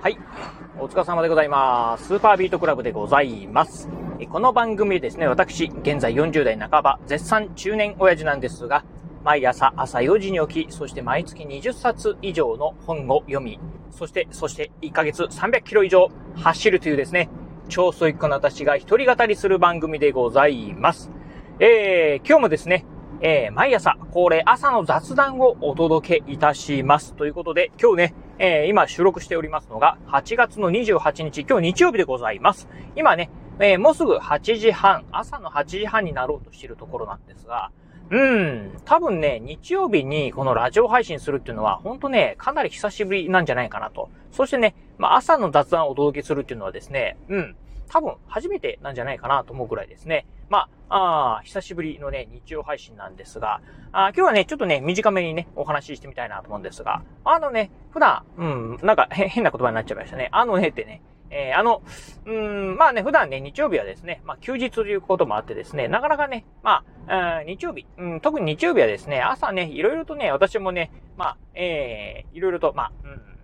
はい。お疲れ様でございます。スーパービートクラブでございます。この番組ですね、私、現在40代半ば、絶賛中年親父なんですが、毎朝朝4時に起き、そして毎月20冊以上の本を読み、そして、そして1ヶ月300キロ以上走るというですね、超ストイックな私が一人語りする番組でございます。えー、今日もですね、えー、毎朝恒例朝の雑談をお届けいたします。ということで、今日ね、えー、今収録しておりますのが、8月の28日、今日日曜日でございます。今ね、えー、もうすぐ8時半、朝の8時半になろうとしているところなんですが、うん、多分ね、日曜日にこのラジオ配信するっていうのは、ほんとね、かなり久しぶりなんじゃないかなと。そしてね、まあ朝の雑談をお届けするっていうのはですね、うん、多分初めてなんじゃないかなと思うぐらいですね。まあ、あ久しぶりのね、日曜配信なんですが、あ今日はね、ちょっとね、短めにね、お話ししてみたいなと思うんですが、あのね、普段、うん、なんか変な言葉になっちゃいましたね。あのねってね、えー、あの、うん、まあね、普段ね、日曜日はですね、まあ休日ということもあってですね、なかなかね、まあ、日曜日、うん、特に日曜日はですね、朝ね、いろいろとね、私もね、まあ、えー、いろいろと、まあ、うん、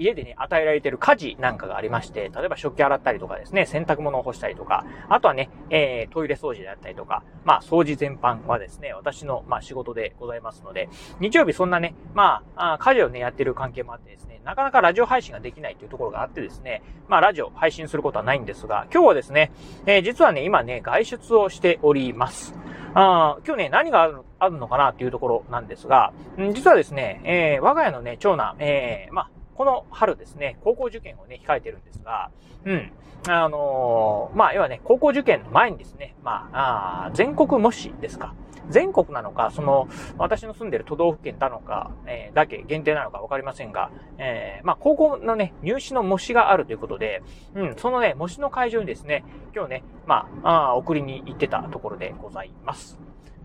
家でね、与えられている家事なんかがありまして、例えば食器洗ったりとかですね、洗濯物を干したりとか、あとはね、えー、トイレ掃除であったりとか、まあ、掃除全般はですね、私の、まあ、仕事でございますので、日曜日そんなね、まあ、あ家事をね、やってる関係もあってですね、なかなかラジオ配信ができないというところがあってですね、まあ、ラジオ配信することはないんですが、今日はですね、えー、実はね、今ね、外出をしております。あ今日ね、何があるのあるのかなっていうところなんですが、ん実はですね、えー、我が家のね、長男、えー、まあ、この春ですね、高校受験をね、控えてるんですが、うん。あのー、まあ、要はね、高校受験の前にですね、まあ、あ全国模試ですか。全国なのか、その、私の住んでる都道府県なのか、えー、だけ限定なのかわかりませんが、えー、まあ、高校のね、入試の模試があるということで、うん、そのね、模試の会場にですね、今日ね、まあ、あ送りに行ってたところでございます。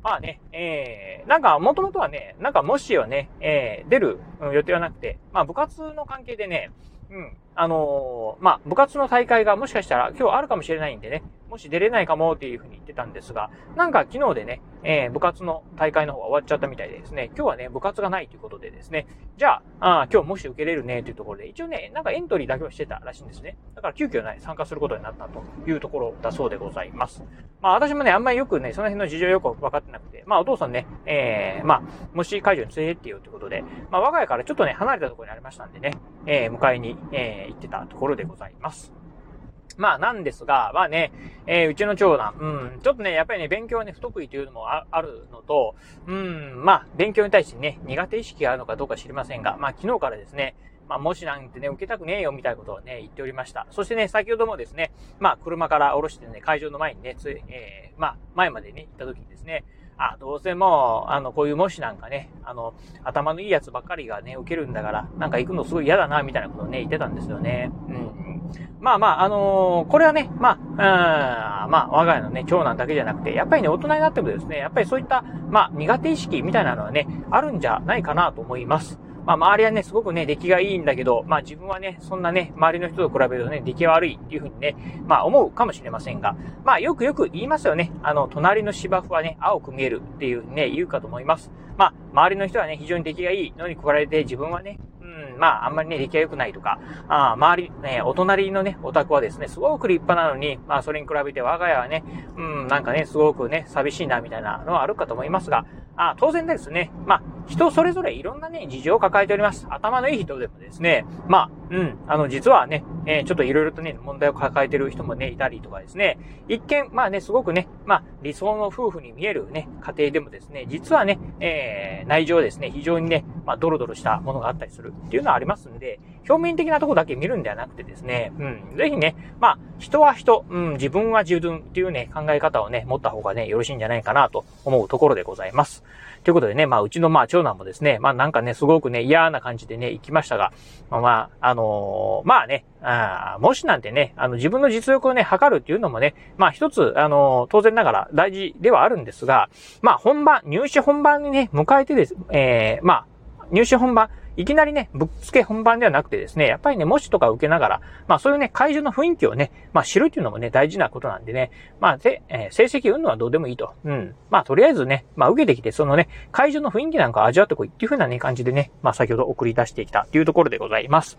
まあね、えー、なんか、もともとはね、なんかもしはね、えー、出る予定はなくて、まあ部活の関係でね、うん、あのー、まあ部活の大会がもしかしたら今日あるかもしれないんでね、もし出れないかもっていうふうに言ってたんですが、なんか昨日でね、えー、部活の大会の方が終わっちゃったみたいでですね、今日はね、部活がないということでですね、じゃあ、あ今日もし受けれるねというところで、一応ね、なんかエントリーだけはしてたらしいんですね。だから急遽ね、参加することになったというところだそうでございます。まあ私もね、あんまりよくね、その辺の事情よく分かってなくて、まあお父さんね、えー、まあ、もし会場に連れてってよということで、まあ我が家からちょっとね、離れたところにありましたんでね、えー、迎えに、えー、行ってたところでございます。まあなんですが、まあね、えー、うちの長男、うん、ちょっとね、やっぱりね、勉強はね、不得意というのもあるのと、うん、まあ、勉強に対してね、苦手意識があるのかどうか知りませんが、まあ昨日からですね、まあ、もしなんてね、受けたくねえよみたいなことをね、言っておりました。そしてね、先ほどもですね、まあ、車から降ろしてね、会場の前にね、つえー、まあ、前までね、行った時にですね、あ、どうせもう、あの、こういう模試なんかね、あの、頭のいいやつばっかりがね、受けるんだから、なんか行くのすごい嫌だな、みたいなことをね、言ってたんですよね。うん。まあまあ、あのー、これはね、まあ、うん、まあ、我が家のね、長男だけじゃなくて、やっぱりね、大人になってもですね、やっぱりそういった、まあ、苦手意識みたいなのはね、あるんじゃないかなと思います。まあ、周りはね、すごくね、出来がいいんだけど、まあ、自分はね、そんなね、周りの人と比べるとね、出来が悪いっていうふうにね、まあ、思うかもしれませんが、まあ、よくよく言いますよね。あの、隣の芝生はね、青く見えるっていうね、言うかと思います。まあ、周りの人はね、非常に出来がいいのに比べて、自分はね、うん、まあ、あんまりね、出来が良くないとか、あ周り、ね、お隣のね、お宅はですね、すごく立派なのに、まあ、それに比べて我が家はね、うん、なんかね、すごくね、寂しいな、みたいなのはあるかと思いますが、あ当然ですね、まあ、人それぞれいろんなね、事情を抱えております。頭のいい人でもですね、まあ、うん、あの、実はね、えー、ちょっといろいろとね、問題を抱えてる人もね、いたりとかですね、一見、まあね、すごくね、まあ、理想の夫婦に見えるね、家庭でもですね、実はね、えー、内情ですね、非常にね、まあ、ドロドロしたものがあったりするっていうのはありますんで、表面的なとこだけ見るんではなくてですね、うん、ぜひね、まあ、人は人、うん、自分は自分っていうね、考え方をね、持った方がね、よろしいんじゃないかなと思うところでございます。ということでね、まあ、うちのまあ、長男もですね、まあ、なんかね、すごくね、嫌な感じでね、行きましたが、まあ、まあ、あのー、まあね、あもしなんてね、あの、自分の実力をね、測るっていうのもね、まあ、一つ、あの、当然ながら大事ではあるんですが、まあ、本番、入試本番にね、迎えてです、えー、まあ、入試本番、いきなりね、ぶっつけ本番ではなくてですね、やっぱりね、模試とか受けながら、まあそういうね、会場の雰囲気をね、まあ知るっていうのもね、大事なことなんでね、まあ、えー、成績運のはどうでもいいと。うん。まあとりあえずね、まあ受けてきて、そのね、会場の雰囲気なんか味わってこいっていう風なね、感じでね、まあ先ほど送り出してきたっていうところでございます。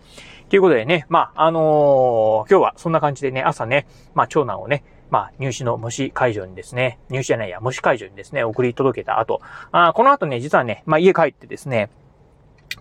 ということでね、まああのー、今日はそんな感じでね、朝ね、まあ長男をね、まあ、入試の模試会場にですね、入試じゃないや、模試会場にですね、送り届けた後、あこの後ね、実はね、まあ、家帰ってですね、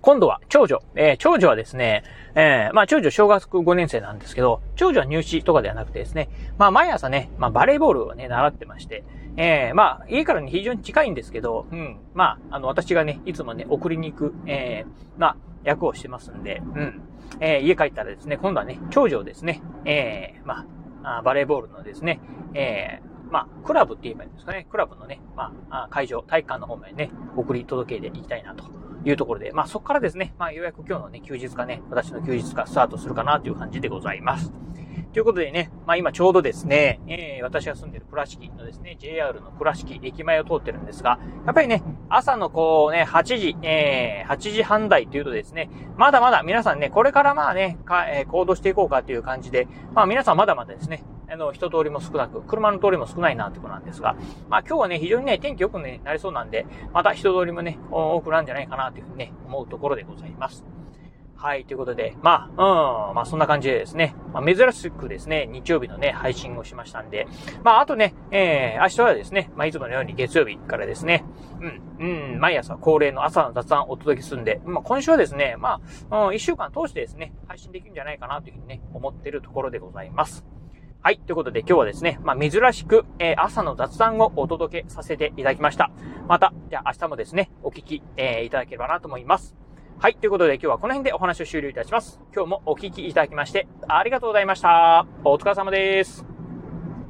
今度は長女。えー、長女はですね、えー、まあ長女小学5年生なんですけど、長女は入試とかではなくてですね、まあ毎朝ね、まあバレーボールをね、習ってまして、えー、まあ家からね、非常に近いんですけど、うん、まあ、あの、私がね、いつもね、送りに行く、えー、まあ、役をしてますんで、うん、えー、家帰ったらですね、今度はね、長女をですね、えー、まあ、バレーボールのですね、えー、まあ、クラブって言えばいいんですかね。クラブのね、まあ、会場、体育館の方までね、送り届けていきたいなというところで、まあそこからですね、まあようやく今日のね、休日がね、私の休日がスタートするかなという感じでございます。ということでね、まあ今ちょうどですね、えー、私が住んでる倉敷のですね、JR の倉敷駅前を通ってるんですが、やっぱりね、朝のこうね、8時、えー、8時半台というとですね、まだまだ皆さんね、これからまあね、かえー、行動していこうかという感じで、まあ皆さんまだまだですね、あの、人通りも少なく、車の通りも少ないなってことなんですが、まあ今日はね、非常にね、天気良くね、なりそうなんで、また人通りもね、多くなんじゃないかなというふうにね、思うところでございます。はい、ということで、まあ、うん、まあそんな感じでですね、まあ、珍しくですね、日曜日のね、配信をしましたんで、まああとね、えー、明日はですね、まあいつものように月曜日からですね、うん、うん、毎朝恒例の朝の雑談をお届けするんで、まあ今週はですね、まあ、うん、一週間通してですね、配信できるんじゃないかなというふうにね、思ってるところでございます。はい。ということで今日はですね、まあ、珍しく、えー、朝の雑談をお届けさせていただきました。また、じゃあ明日もですね、お聞き、えー、いただければなと思います。はい。ということで今日はこの辺でお話を終了いたします。今日もお聞きいただきまして、ありがとうございました。お疲れ様です。